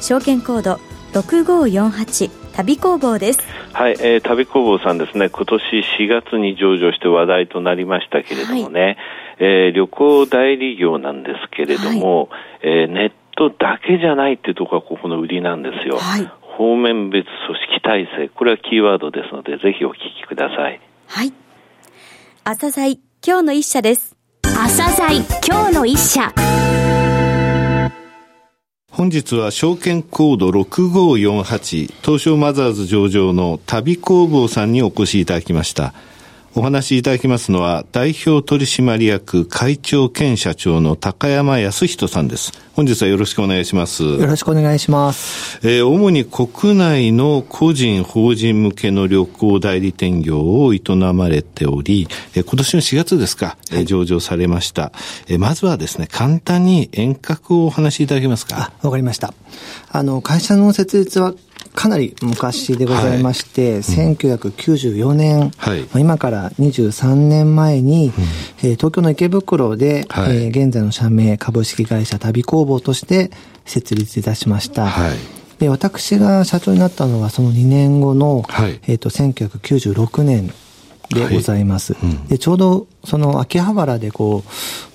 証券コード6548旅工房です。はい、えー、旅工房さんですね。今年4月に上場して話題となりましたけれどもね、はい、えー、旅行代理業なんですけれども、はい、えー、ネットだけじゃないっていうところがここの売りなんですよ、はい、方面別組織体制。これはキーワードですのでぜひお聞きください。はい。朝鮮今日の一社です。朝鮮今日の一社本日は証券コード6548東証マザーズ上場の旅工房さんにお越しいただきました。お話しいただきますのは、代表取締役会長兼社長の高山康人さんです。本日はよろしくお願いします。よろしくお願いします。えー、主に国内の個人、法人向けの旅行代理店業を営まれており、えー、今年の4月ですか、えー、上場されました。えー、まずはですね、簡単に遠隔をお話しいただけますか。わかりました。あの、会社の設立はかなり昔でございまして、はい、1994年、はい、今から23年前に、うん、えー、東京の池袋で、はい、えー、現在の社名株式会社旅工房として設立いたしました。はい。で、私が社長になったのはその2年後の、はい、えっ、と、1996年でございます。はい。うん、で、ちょうどその秋葉原でこう、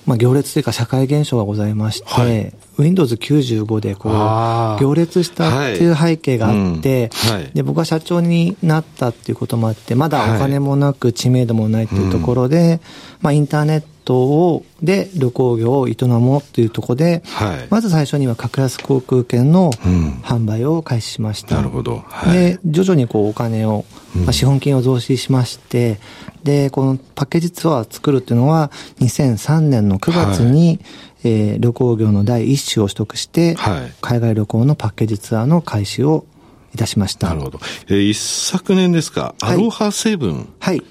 まあ、行列というか社会現象がございまして、はい、Windows 95でこう、行列したっていう背景があって、はい。うん。はい、で、僕は社長になったっていうこともあって、まだお金もなく知名度もないというところで、まあ、インターネットを、で旅行業を営もうというところで、はい、まず最初には格安航空券の販売を開始しました。なるほど。で、徐々にこうお金を、まあ、資本金を増資しまして、で、このパッケージツアーを作るっていうのは、2003年の9月に、えー、旅行業の第一種を取得して、はい、海外旅行のパッケージツアーの開始をいたしました。なるほど。えー、一昨年ですか、アロハセブン。はい。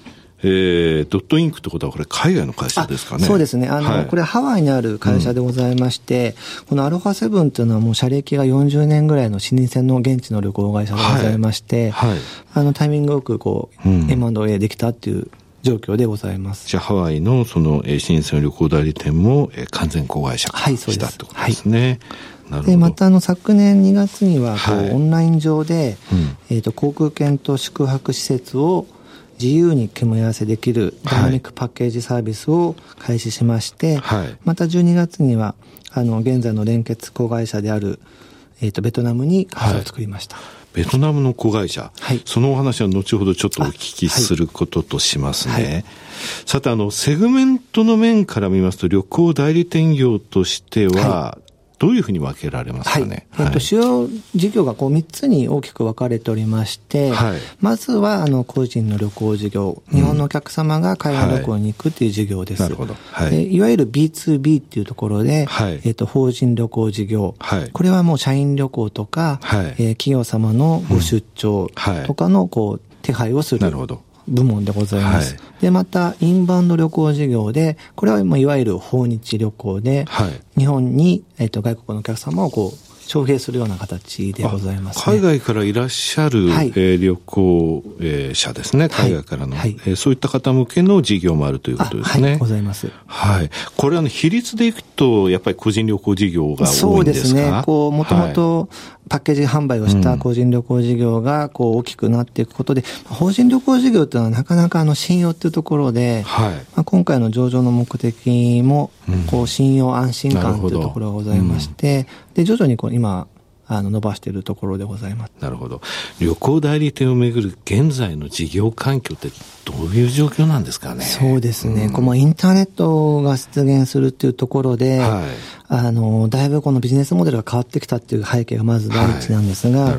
えー、ドットインクってことはこれ海外の会社ですかね。そうですね。あの、はい、これハワイにある会社でございまして、うん、このアロハセブンっていうのはもう社歴が40年ぐらいの老舗の現地の旅行会社でございまして、はい、はい、あのタイミングよくこう、うん、M&A できたっていう状況でございます。じゃあ、ハワイのその、えー、新鮮旅行代理店も、えー、完全子会社化したってことですね。はい、でまたあの昨年2月にはこう、はい、オンライン上で、うん、えーと、航空券と宿泊施設を自由に組み合わせできるダイナミックパッケージサービスを開始しまして、はい、また12月にはあの現在の連結子会社である、えーと、ベトナムに会社を作りました。はいベトナムの子会社、はい、そのお話は後ほどちょっとお聞きすることとしますね。はい、さて、あの、セグメントの面から見ますと、旅行代理店業としては、どういうふうに分けられますかね？はい、えっと、主要事業がこう3つに大きく分かれておりまして、はい、まずは、あの、個人の旅行事業、日本のお客様が海外旅行に行くっていう事業です。はい、なるほど。はい。いわゆる B2B っていうところで、はい、えっと、法人旅行事業、はい、これはもう社員旅行とか、はい、えー、企業様のご出張とかの、こう、手配をする。なるほど。部門でございます。はい、で、また、インバウンド旅行事業で、これは、まあ、いわゆる訪日旅行で、はい、日本に、えっ、と、外国のお客様をこう、招聘するような形でございます、ね、海外からいらっしゃる、はい、えー、旅行、えー、者ですね、海外からの、はい、えー、そういった方向けの事業もあるということですね。はい、ございます。はい。これは、比率でいくと、やっぱり個人旅行事業が多いんですか？そうですね。こう、もともと、パッケージ販売をした個人旅行事業がこう大きくなっていくことで、うん、法人旅行事業というのはなかなかあの信用っていうところで、はい、まあ、今回の上場の目的もこう信用安心感というところがございまして、うん、で徐々にこう今あの伸ばしているところでございます。なるほど。旅行代理店をめぐる現在の事業環境ってどういう状況なんですかね？そうですね。うん、このインターネットが出現するっていうところで、はい、あの、だいぶこのビジネスモデルが変わってきたっていう背景がまず第一なんですが、はい、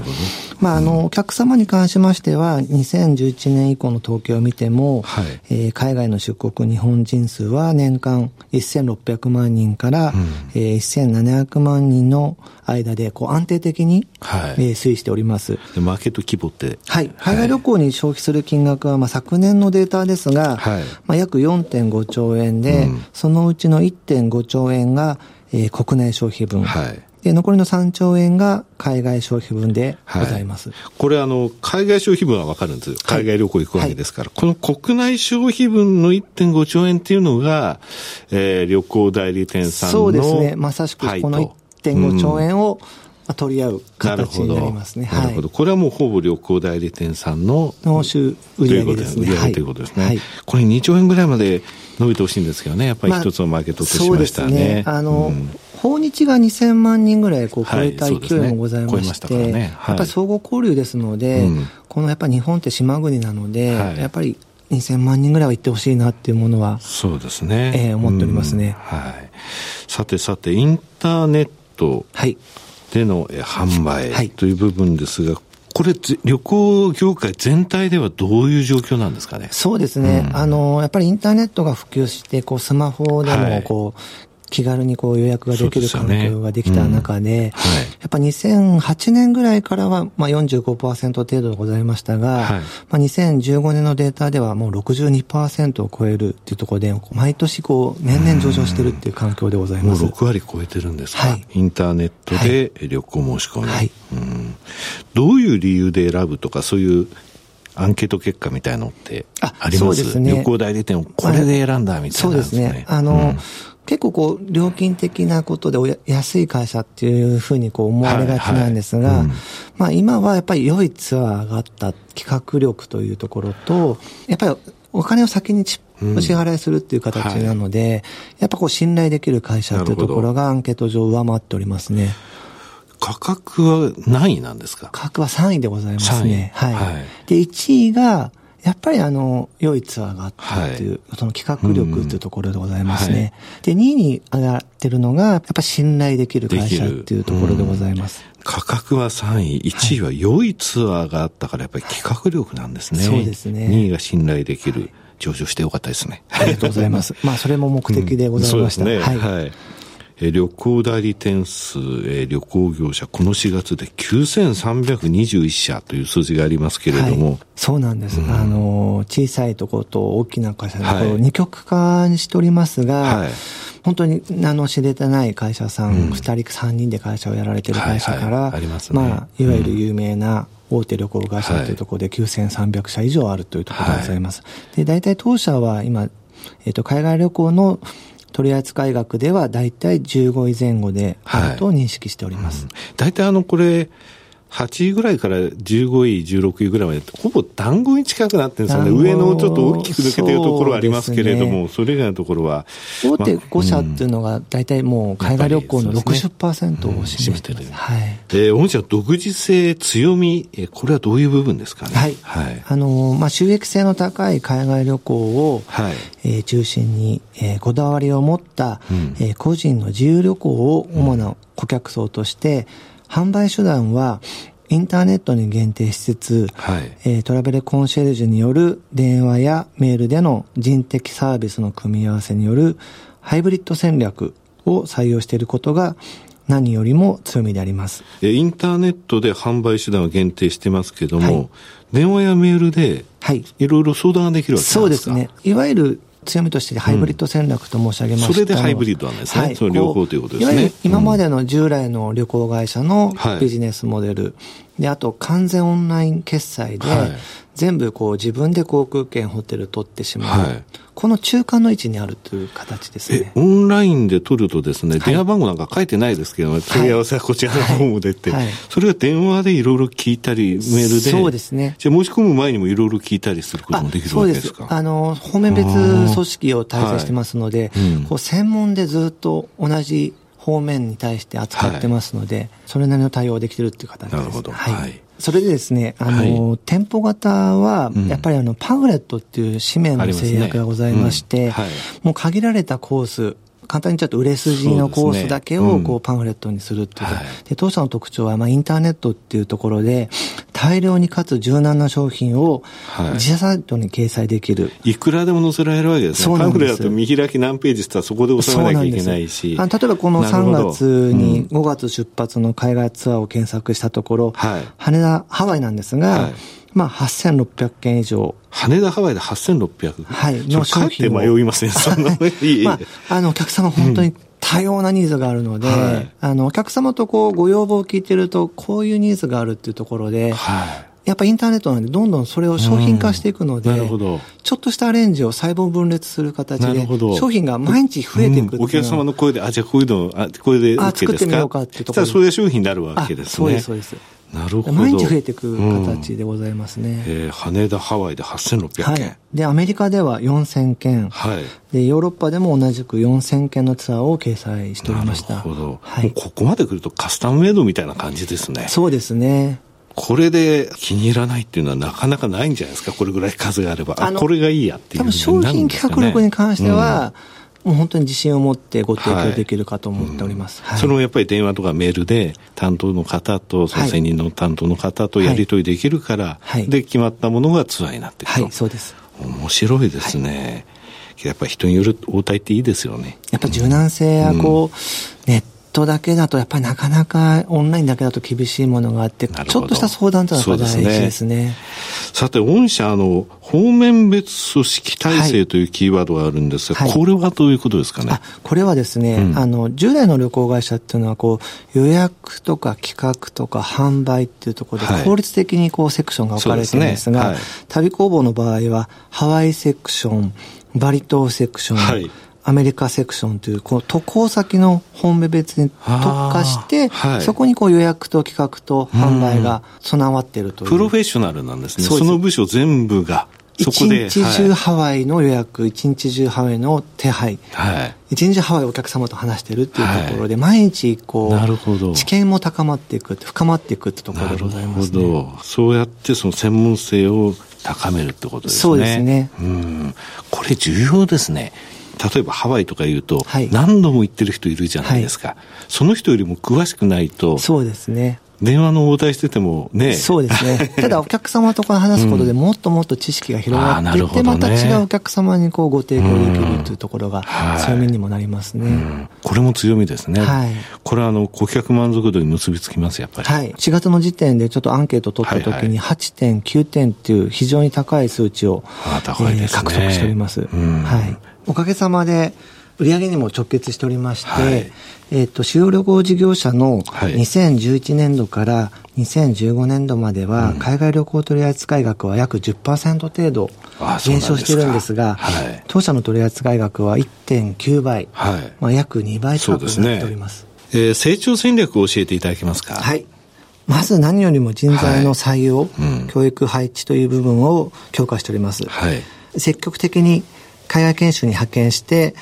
まあ、あの、お客様に関しましては、2011年以降の統計を見ても、はい、えー、海外の出国日本人数は年間1600万人から、うん、えー、1700万人の間でこう安定的に、はい、えー、推移しております。マーケット規模って。はい。海外旅行に消費する金額は、まあ、昨年のデータですが、はい、まあ、約4.5兆円で、うん、そのうちの1.5兆円が、えー、国内消費分。はい。で、残りの3兆円が海外消費分でございます。はい、これあの、海外消費分はわかるんですよ。海外旅行行くわけですから。はい、この国内消費分の1.5兆円っていうのが、えー、旅行代理店さんのそうですね。まさしくこの1.5兆円を、うん、取り合う形になりますね。なるほど。これはもうほぼ旅行代理店さんの納収売上ですね。売上ということですね。はい、これ2兆円ぐらいまで伸びてほしいんですけどね。やっぱり一つのマーケットとしましたね。まあ、ね。あの、うん訪日が2000万人ぐらいこう超えた勢いもございまして、はいねはい、やっぱり相互交流ですので、うん、このやっぱり日本って島国なので、はい、やっぱり2000万人ぐらいは行ってほしいなっていうものは、そうですね。えー、思っておりますね、うん、はい。さてさて、インターネットでの販売という部分ですが、これ、旅行業界全体ではどういう状況なんですかね？そうですね。うん、あの、やっぱりインターネットが普及して、こう、スマホでも、こう、はい気軽にこう予約ができる環境ができた中で、でねうんはい、やっぱ2008年ぐらいからはまあ45%程度でございましたが、はい、まあ2015年のデータではもう62%を超えるっていうところで、毎年こう年々上昇してるっていう環境でございます。もう6割超えてるんですか、はい、インターネットで旅行申し込み、はい、うん。どういう理由で選ぶとか、そういうアンケート結果みたいのってあります？そうですね。旅行代理店をこれで選んだみたいな、ね、そうですね。あの、うん結構こう、料金的なことで安い会社っていうふうにこう思われがちなんですが、はいはいうん、まあ今はやっぱり良いツアーがあった企画力というところと、やっぱりお金を先にお支払いするっていう形なので、うんはい、やっぱこう信頼できる会社っていうところがアンケート上上回っておりますね。価格は何位なんですか？価格は3位でございますね。はい。はい、で、1位が、やっぱりあの、良いツアーがあったっていう、はい、その企画力っていうところでございますね。うん、で、2位に上がってるのが、やっぱ信頼できる会社っていうところでございます。うん、価格は3位、1位は良いツアーがあったから、やっぱり企画力なんですね。そうですね。2位が信頼できる。上場してよかったですね。ありがとうございます。まあ、それも目的でございました。うん、そうですね。はい、はいえ旅行代理店数、え旅行業者、この4月で9321社という数字がありますけれども。はい、そうなんです。うん、あの、小さいところと大きな会社のところ、二極化にしておりますが、はい、本当に名の知れてない会社さん、二、うん、人、三人で会社をやられてる会社から、はいはい、あまね、まあ、いわゆる有名な、大手旅行会社というところで9300社以上あるというところでございます。で、大体当社は今、えっ、と、海外旅行の取扱額では大体15位前後であると認識しております。大、は、体、いうん、あの、これ、8位ぐらいから15位、16位ぐらいまで、ほぼ団子に近くなってるんですよね。上のちょっと大きく抜けてるところはありますけれども、そ、ね,、れ以外のところは。大手5社っていうのが、大体もう海外旅行の60%を占めてる。ね、はい。えー、御社独自性、強み、えー、これはどういう部分ですかね？はい。はい。あのー、まあ、収益性の高い海外旅行を、はい。えー、中心に、えー、こだわりを持った、うん、えー、個人の自由旅行を主な顧客層として、うん販売手段は、インターネットに限定しつつ、はい、えー、トラベルコンシェルジュによる電話やメールでの人的サービスの組み合わせによるハイブリッド戦略を採用していることが何よりも強みであります。インターネットで販売手段を限定してますけども、はい、電話やメールで、はい。いろいろ相談ができるわけですかそうですね。いわゆる強みとしてハイブリッド戦略と申し上げました、うん、それでハイブリッドなんですね。はい、その両方ということですね。今までの従来の旅行会社のビジネスモデル、はい、で、あと完全オンライン決済で、はい。全部こう自分で航空券、ホテル取ってしまう、はい、この中間の位置にあるという形ですね。オンラインで取るとですね、電話番号なんか書いてないですけど、はい、問い合わせはこちらの方も出て、はい、それは電話でいろいろ聞いたり、メールで。そうですね。じゃ申し込む前にもいろいろ聞いたりすることもできるわけですか？あの、方面別組織を体制してますので、うん、こう専門でずっと同じ方面に対して扱ってますので、それなりの対応できてるっていう形です。なるほど。はい。それでですね、あの、はい、店舗型は、やっぱりあの、パンフレットっていう紙面の制約がございまして、ねうんはい、もう限られたコース、簡単にちゃうと売れ筋のコースだけをこうパンフレットにするっていう。で、ねうん、当社の特徴は、まあ、インターネットっていうところで、大量にかつ柔軟な商品を自社サイトに掲載できる。いくらでも載せられるわけですね。そうパンフレだと見開き何ページってったらそこで収めなきゃいけないし。あ例えばこの3月に5月出発の海外ツアーを検索したところ、はい、羽田、ハワイなんですが、はいまあ、8600件以上。羽田ハワイで 8600? はい。の商品を。迷いません、そんなまあ、あの、お客様本当に多様なニーズがあるので、うんはい、あの、お客様とこう、ご要望を聞いてると、こういうニーズがあるっていうところで、はい。やっぱインターネットなんで、どんどんそれを商品化していくので。ちょっとしたアレンジを細胞分裂する形で、商品が毎日増えていく、うん、お客様の声で、あ、じゃあこういうの、あ、これで OK 作ってみようかっていうところ。そういう商品になるわけですね。そうです、そうです。なるほど。毎日増えていく形でございますね。うん、えー、羽田、ハワイで8600件。はい。で、アメリカでは4000件。はい。で、ヨーロッパでも同じく4000件のツアーを掲載しておりました。なるほど。はい。ここまで来るとカスタムメイドみたいな感じですね。そうですね。これで気に入らないっていうのはなかなかないんじゃないですか、これぐらい数があれば。あこれがいいやっていう、ね、多分商品企画力に関しては、うんもう本当に自信を持ってご提供できるかと思っております。はいうん、それもやっぱり電話とかメールで担当の方と、その専任の担当の方とやり取りできるから、はい、で、決まったものがツアーになっていくと。はい、そうです。面白いですね。やっぱり人による応対っていいですよね。やっぱ柔軟性やこう、うん、ネットだけだとやっぱりなかなかオンラインだけだと厳しいものがあって、ちょっとした相談というのは大事ですね。さて、御社、の、方面別組織体制というキーワードがあるんですが、はい、これはどういうことですかね？これはですね、うん、あの、従来の旅行会社っていうのは、こう、予約とか企画とか販売っていうところで、効率的にこう、セクションが分かれてるんですが、すね。はい、旅工房の場合は、ハワイセクション、バリ島セクション、はいアメリカセクションという、この渡航先の本部別に特化して、はい、そこにこう予約と企画と販売が備わっているという、プロフェッショナルなんですね。その部署全部が。そこで。一日中ハワイの予約、一、はい、日中ハワイの手配。はい。一日ハワイお客様と話してるっていうところで、はい、毎日こう、なるほど。知見も高まっていく、深まっていくってところでございます、ね、なるほど。そうやってその専門性を高めるってことですね。そうですね。うん。これ重要ですね。例えばハワイとか言うと、はい、何度も行ってる人いるじゃないですか、はい、その人よりも詳しくないと、そうですね。電話の応対しててもね。そうですね。ただお客様とか話すことでもっともっと知識が広がっていって、また違うお客様にこうご提供できるというところが強みにもなりますね。うん、これも強みですね。はい。これはあの、顧客満足度に結びつきます、やっぱり。はい。4月の時点でちょっとアンケートを取った時に8.9点っていう非常に高い数値を、あ高いえー、獲得しております。うん、はい。おかげさまで、売上にも直結しておりまして、はい、えっ、と、主要旅行事業者の2011年度から2015年度までは、海外旅行取扱額は約10%程度減少してるんですが、はい、当社の取扱額は1.9倍、はい、まあ、約2倍近くなっております。すね、えー、成長戦略を教えていただけますか？はい。まず何よりも人材の採用、はいうん、教育配置という部分を強化しております。はい、積極的に海外研修に派遣して、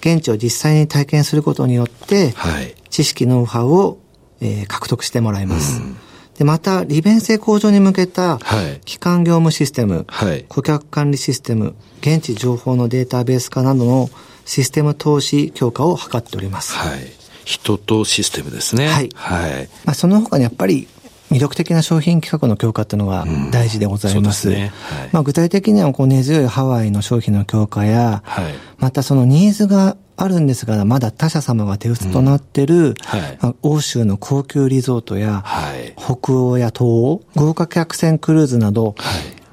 現地を実際に体験することによって、はい、知識、ノウハウを、えー、獲得してもらいます。うん、で、また、利便性向上に向けた、基幹業務システム、はい、顧客管理システム、現地情報のデータベース化などのシステム投資強化を図っております。はい。人とシステムですね。はい。はい。まあ、その他にやっぱり、魅力的な商品企画の強化っていうのが大事でございます。うん、すね。はい、まあ、具体的にはこう根強いハワイの商品の強化や、はい、またそのニーズがあるんですが、まだ他社様が手薄となっている、うんはい。まあ、欧州の高級リゾートや、はい、北欧や東欧、豪華客船クルーズなど、は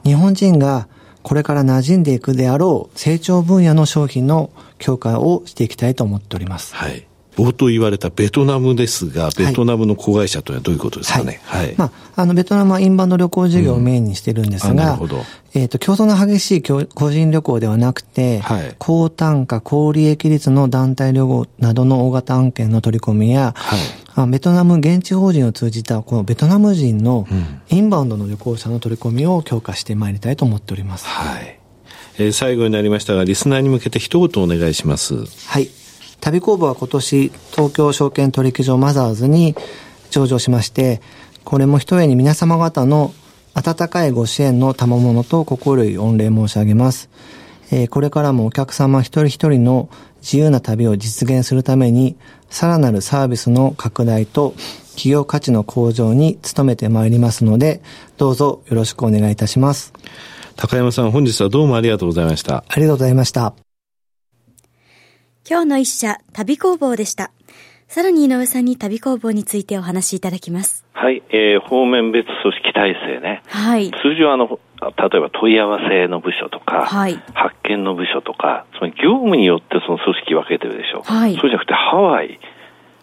い、日本人がこれから馴染んでいくであろう成長分野の商品の強化をしていきたいと思っております。はい冒頭言われたベトナムですが、ベトナムの子会社というのはどういうことですかね？はい。はい、まあ、あの、ベトナムはインバウンド旅行事業をメインにしてるんですが、うん、なるほど。えっ、ー、と、競争の激しい個人旅行ではなくて、はい、高単価、高利益率の団体旅行などの大型案件の取り込みや、はい、ベトナム現地法人を通じた、このベトナム人のインバウンドの旅行者の取り込みを強化してまいりたいと思っております。はい。えー、最後になりましたが、リスナーに向けて一言お願いします。はい。旅工房は今年、東京証券取引所マザーズに上場しまして、これも一重に皆様方の温かいご支援の賜物と心より御礼申し上げます。えー、これからもお客様一人一人の自由な旅を実現するために、さらなるサービスの拡大と企業価値の向上に努めてまいりますので、どうぞよろしくお願いいたします。高山さん、本日はどうもありがとうございました。ありがとうございました。今日の一社、旅工房でした。さらに井上さんに旅工房についてお話しいただきます。はい、えー、方面別組織体制ね。はい。通常あの、例えば問い合わせの部署とか、はい、発見の部署とか、つまり業務によってその組織分けてるでしょ。はい。そうじゃなくてハワイ、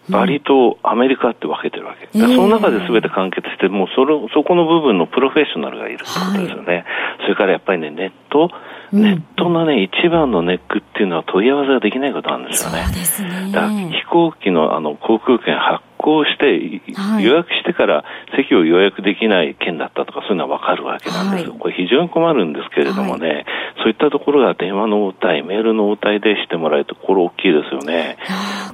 バリとアメリカって分けてるわけ。その中で全て完結して、もうそれ、そこの部分のプロフェッショナルがいるってことですよね。はい、それからやっぱりね、ネット、ネットのね、一番のネックっていうのは問い合わせができないことなんですよね。そうですね。だから飛行機のあの航空券発行して、予約してから席を予約できない件だったとか、そういうのは分かるわけなんですよ。はい、これ非常に困るんですけれどもね、はい、そういったところが電話の応対、メールの応対でしてもらえると、これ大きいですよね。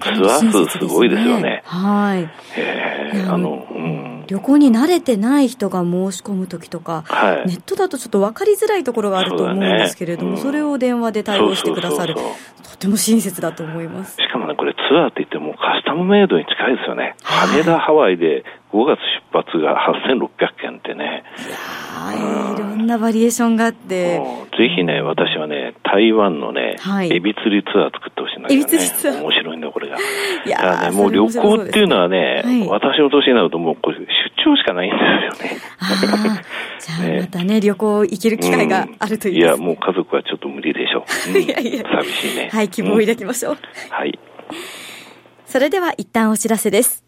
ツアー数すごいですよね。はい。えー、あの、うん。旅行に慣れてない人が申し込むときとか、はい、ネットだとちょっと分かりづらいところがあると思うんですけれども、そ、ねうん、それを電話で対応してくださる。とても親切だと思います。しかもね、これツアーって言ってもカスタムメイドに近いですよね。羽田、ハワイで5月出発が8600件ってね。いやいろんなバリエーションがあって。ぜひね、私はね、台湾のね、はい、エビ釣りツアー作ってほしいんだけどね。エビ釣りツアー面白いんだよ、これが。いやだね、もう旅行っていうのはね、はい、私の年になるともうこれ出張しかないんですよね。じゃあまたね、旅行行ける機会があるという、ん、いや、もう家族はちょっと無理でしょう。うん、いやいや寂しいね。はい、希望を抱きましょう。はい。それでは一旦お知らせです。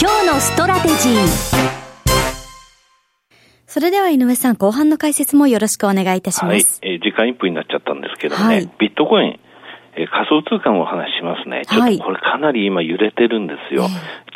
今日のストラテジーそれでは井上さん、後半の解説もよろしくお願いいたします。はい、えー、時間1分になっちゃったんですけどね、はい、ビットコイン、えー、仮想通貨のお話しますね。ちょっとこれかなり今揺れてるんですよ。はい、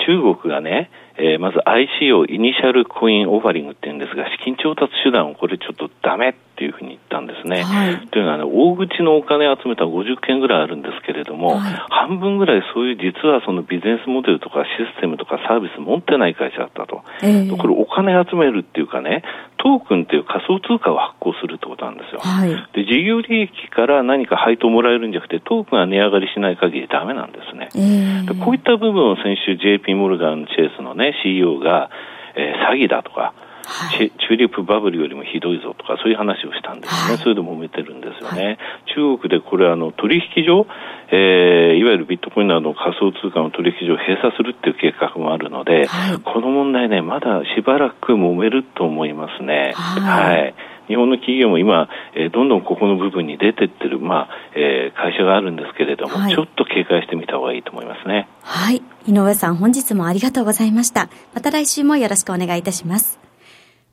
中国がね、えー、まず ICO、イニシャルコインオファリングって言うんですが、資金調達手段をこれちょっとダメっていうふうに言ったんですね。はい、というのはね、大口のお金を集めた50件ぐらいあるんですけれども、はい、半分ぐらいそういう実はそのビジネスモデルとかシステムとかサービス持ってない会社だったと。えー、これお金集めるっていうかね、トークンっていう仮想通貨を発行するってことなんですよ。はい、で、事業利益から何か配当もらえるんじゃなくて、トークンが値上がりしない限りダメなんですね。えー、こういった部分を先週 JP モルガン・チェイスのね、CEO が、えー、詐欺だとか、はい、チューリップバブルよりもひどいぞとか、そういう話をしたんですね。はい、それで揉めてるんですよね。はい、中国でこれ、あの、取引所、えー、いわゆるビットコインなどの仮想通貨の取引所を閉鎖するっていう計画もあるので、この問題ね、まだしばらく揉めると思いますね。はい日本の企業も今、えー、どんどんここの部分に出てってる、まあえー、会社があるんですけれども、はい、ちょっと警戒してみた方がいいと思いますね。はい。井上さん、本日もありがとうございました。また来週もよろしくお願いいたします。